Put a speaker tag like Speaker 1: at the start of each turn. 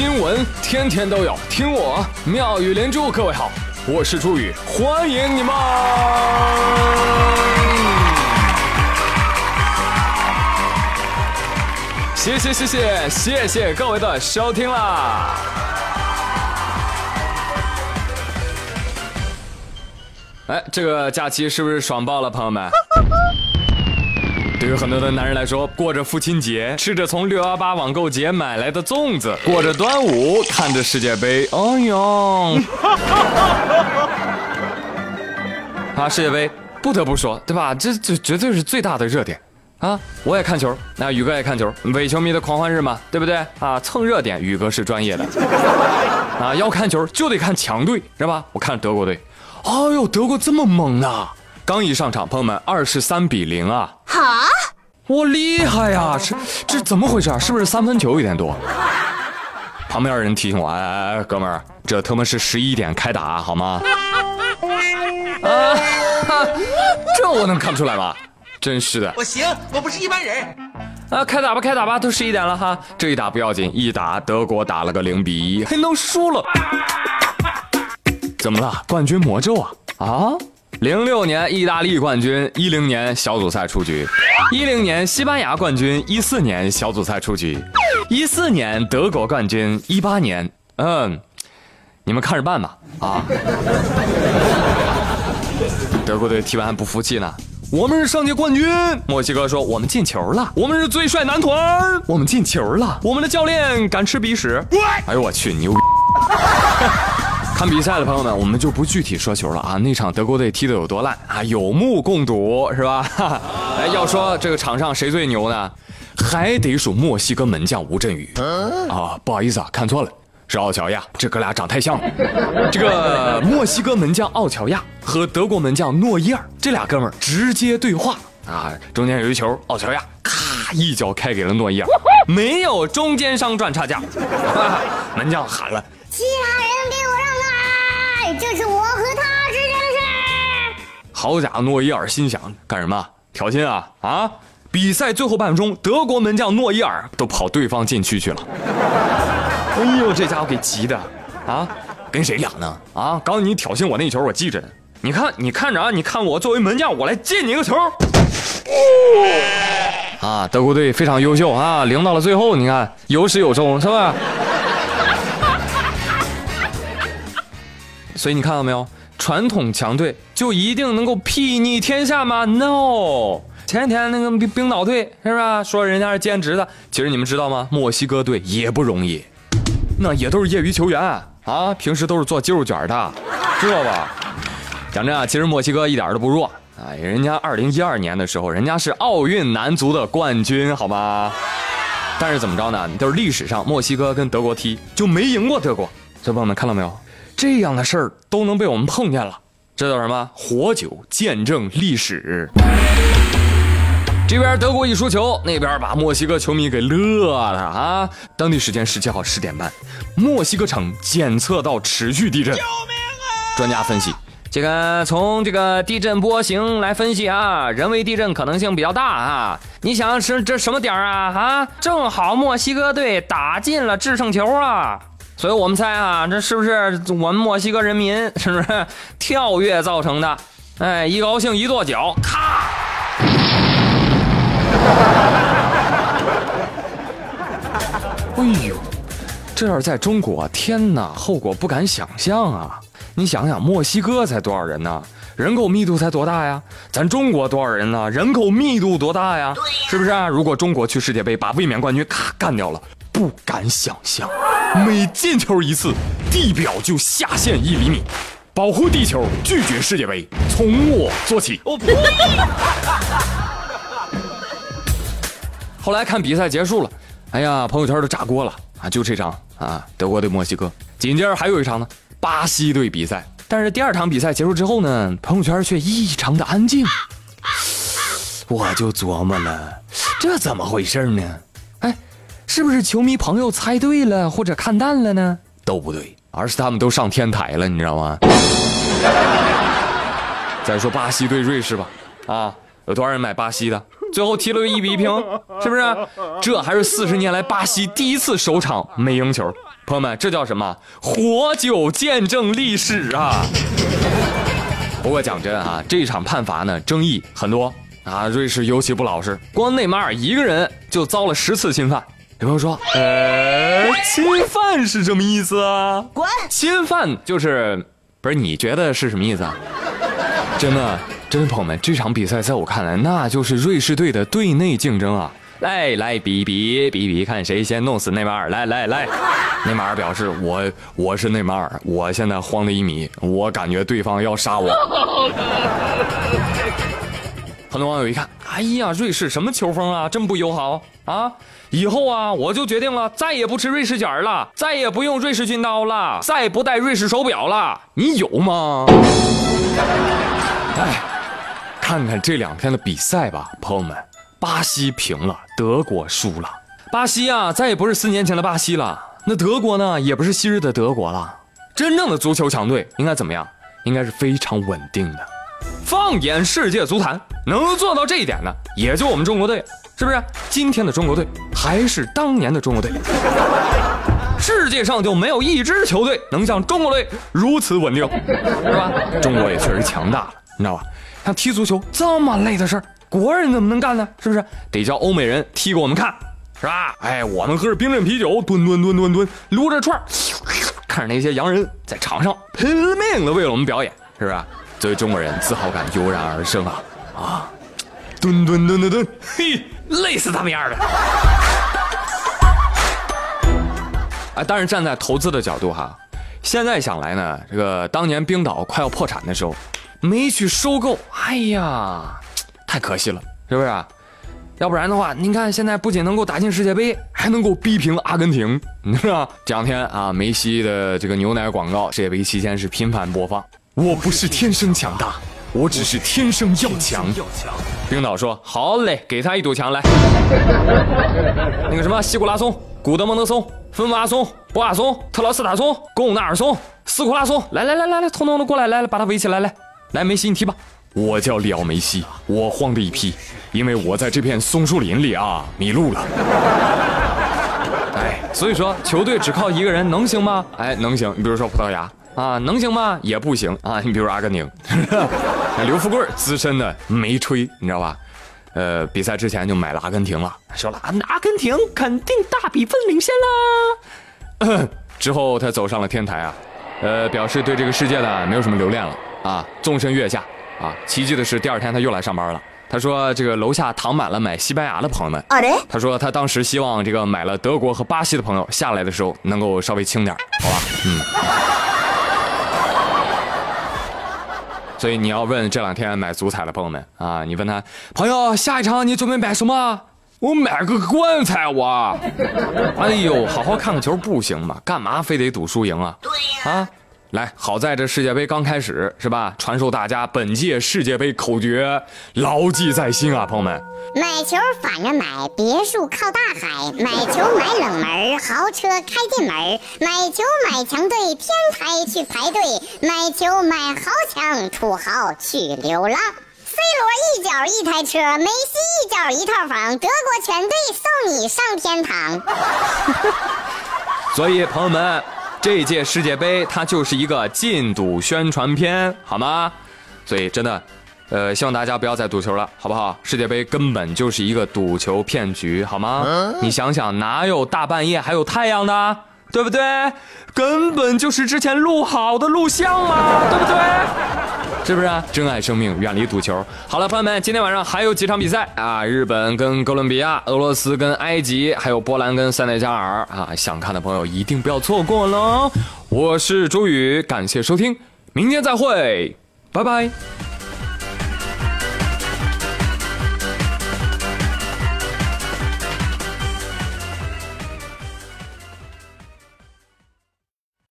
Speaker 1: 新闻天天都有，听我妙语连珠。各位好，我是朱宇，欢迎你们！谢谢谢谢谢谢各位的收听啦！哎，这个假期是不是爽爆了，朋友们？对于很多的男人来说，过着父亲节，吃着从六幺八网购节买来的粽子，过着端午，看着世界杯，哎呦！啊，世界杯不得不说，对吧？这这绝对是最大的热点啊！我也看球，那宇哥也看球，伪球迷的狂欢日嘛，对不对？啊，蹭热点，宇哥是专业的。啊，要看球就得看强队，是吧？我看德国队，哎呦，德国这么猛啊！刚一上场，朋友们，二十三比零啊！哈，我厉害呀！这这怎么回事？是不是三分球有点多？旁边人提醒我，哎哎哎，哥们儿，这他妈是十一点开打，好吗？啊，这我能看不出来吗？真是的！
Speaker 2: 我行，我不是一般人。
Speaker 1: 啊，开打吧，开打吧，都十一点了哈，这一打不要紧，一打德国打了个零比一，还能输了？怎么了？冠军魔咒啊？啊？零六年意大利冠军，一零年小组赛出局；一零年西班牙冠军，一四年小组赛出局；一四年德国冠军，一八年，嗯，你们看着办吧。啊！德国队踢完还不服气呢，我们是上届冠军。墨西哥说我们进球了，我们是最帅男团，我们进球了，我们的教练敢吃鼻屎。哎呦我去，牛！看比赛的朋友们，我们就不具体说球了啊。那场德国队踢得有多烂啊，有目共睹，是吧？哎，要说这个场上谁最牛呢？还得数墨西哥门将吴镇宇啊。不好意思啊，看错了，是奥乔亚。这哥俩长太像了。这个墨西哥门将奥乔亚和德国门将诺伊尔这俩哥们儿直接对话啊。中间有一球，奥乔亚咔一脚开给了诺伊尔，没有中间商赚差价。门将喊了：“其他人给我。”这是我和他之间的事。好家伙，诺伊尔心想干什么？挑衅啊啊！比赛最后半分钟，德国门将诺伊尔都跑对方禁区去了。哎呦，这家伙给急的啊！跟谁俩呢？啊！刚你挑衅我那球，我记着。你看，你看着啊！你看我作为门将，我来接你个球。啊！德国队非常优秀啊，赢到了最后，你看有始有终，是吧？所以你看到没有，传统强队就一定能够睥睨天下吗？No，前几天那个冰冰岛队是不是说人家是兼职的？其实你们知道吗？墨西哥队也不容易，那也都是业余球员啊，平时都是做肌肉卷的，知道吧？讲真啊，其实墨西哥一点都不弱啊，人家二零一二年的时候，人家是奥运男足的冠军，好吗？但是怎么着呢？就是历史上墨西哥跟德国踢就没赢过德国，小朋友们看到没有？这样的事儿都能被我们碰见了，这叫什么？活久见证历史。这边德国一输球，那边把墨西哥球迷给乐了啊！当地时间十七号十点半，墨西哥城检测到持续地震。救命啊！专家分析，这个从这个地震波形来分析啊，人为地震可能性比较大啊。你想是这什么点啊？啊，正好墨西哥队打进了制胜球啊！所以我们猜啊，这是不是我们墨西哥人民是不是跳跃造成的？哎，一高兴一跺脚，咔！哎呦，这要是在中国，天哪，后果不敢想象啊！你想想，墨西哥才多少人呢？人口密度才多大呀？咱中国多少人呢？人口密度多大呀？是不是啊？如果中国去世界杯把卫冕冠军咔干掉了，不敢想象。每进球一次，地表就下陷一厘米。保护地球，拒绝世界杯，从我做起。后来看比赛结束了，哎呀，朋友圈都炸锅了啊！就这场啊，德国对墨西哥。紧接着还有一场呢，巴西队比赛。但是第二场比赛结束之后呢，朋友圈却异常的安静。我就琢磨了，这怎么回事呢？是不是球迷朋友猜对了，或者看淡了呢？都不对，而是他们都上天台了，你知道吗？再说巴西对瑞士吧，啊，有多少人买巴西的？最后踢了个一比一平，是不是？这还是四十年来巴西第一次首场没赢球。朋友们，这叫什么？活久见证历史啊！不过讲真啊，这场判罚呢，争议很多啊。瑞士尤其不老实，光内马尔一个人就遭了十次侵犯。有朋友说，呃，侵犯是什么意思啊？
Speaker 2: 滚！
Speaker 1: 侵犯就是不是？你觉得是什么意思啊？真的，真的朋友们，这场比赛在我看来，那就是瑞士队的队内竞争啊！来来比比比比，看谁先弄死内马尔！来来来，内马尔表示我我是内马尔，我现在慌的一米，我感觉对方要杀我。很多网友一看，哎呀，瑞士什么球风啊，这么不友好啊！以后啊，我就决定了，再也不吃瑞士卷了，再也不用瑞士军刀了，再不戴瑞士手表了。你有吗？哎，看看这两天的比赛吧，朋友们。巴西平了，德国输了。巴西啊，再也不是四年前的巴西了。那德国呢，也不是昔日的德国了。真正的足球强队应该怎么样？应该是非常稳定的。放眼世界足坛，能做到这一点的，也就我们中国队，是不是？今天的中国队还是当年的中国队。世界上就没有一支球队能像中国队如此稳定，是吧？中国也确实强大了，你知道吧？像踢足球这么累的事儿。国人怎么能干呢？是不是得叫欧美人踢给我们看，是吧？哎，我们喝着冰镇啤酒，蹲蹲蹲蹲蹲，撸着串看着那些洋人在场上拼命的为了我们表演，是不是？作为中国人，自豪感油然而生啊啊！蹲蹲蹲蹲蹲，嘿，累死他们样的！哎，但是站在投资的角度哈，现在想来呢，这个当年冰岛快要破产的时候，没去收购，哎呀。太可惜了，是不是？要不然的话，您看现在不仅能够打进世界杯，还能够逼平阿根廷，是吧？这两天啊，梅西的这个牛奶广告，世界杯期间是频繁播放。我不是天生强大，我只是天生要强。冰岛说：“好嘞，给他一堵墙来。”那个什么，西古拉松、古德蒙德松、芬瓦松、博瓦松、特劳斯塔松、贡纳尔松、斯库拉松，来来来来来，通通都过来，来来，把他围起来，来来，梅西你踢吧。我叫里奥梅西，我慌的一批，因为我在这片松树林里啊迷路了。哎，所以说球队只靠一个人能行吗？哎，能行。你比如说葡萄牙啊，能行吗？也不行啊。你比如阿根廷，刘富贵资深的没吹，你知道吧？呃，比赛之前就买了阿根廷了，说了啊，阿根廷肯定大比分领先啦。之后他走上了天台啊，呃，表示对这个世界呢没有什么留恋了啊，纵身跃下。啊，奇迹的是，第二天他又来上班了。他说：“这个楼下躺满了买西班牙的朋友们。”他说：“他当时希望这个买了德国和巴西的朋友下来的时候能够稍微轻点，好吧？”嗯。所以你要问这两天买足彩的朋友们啊，你问他朋友下一场你准备买什么？我买个棺材我。哎呦，好好看个球不行吗？干嘛非得赌输赢啊？对呀。啊。来，好在这世界杯刚开始，是吧？传授大家本届世界杯口诀，牢记在心啊，朋友们。
Speaker 2: 买球反着买，别墅靠大海；买球买冷门，豪车开进门；买球买强队，天台去排队；买球买豪强，土豪去流浪。C 罗一脚一台车，梅西一脚一套房，德国全队送你上天堂。
Speaker 1: 所以，朋友们。这届世界杯它就是一个禁赌宣传片，好吗？所以真的，呃，希望大家不要再赌球了，好不好？世界杯根本就是一个赌球骗局，好吗？你想想，哪有大半夜还有太阳的？对不对？根本就是之前录好的录像嘛，对不对？是不是？啊珍爱生命，远离赌球。好了，朋友们，今天晚上还有几场比赛啊？日本跟哥伦比亚，俄罗斯跟埃及，还有波兰跟塞内加尔啊！想看的朋友一定不要错过喽。我是朱宇，感谢收听，明天再会，拜拜。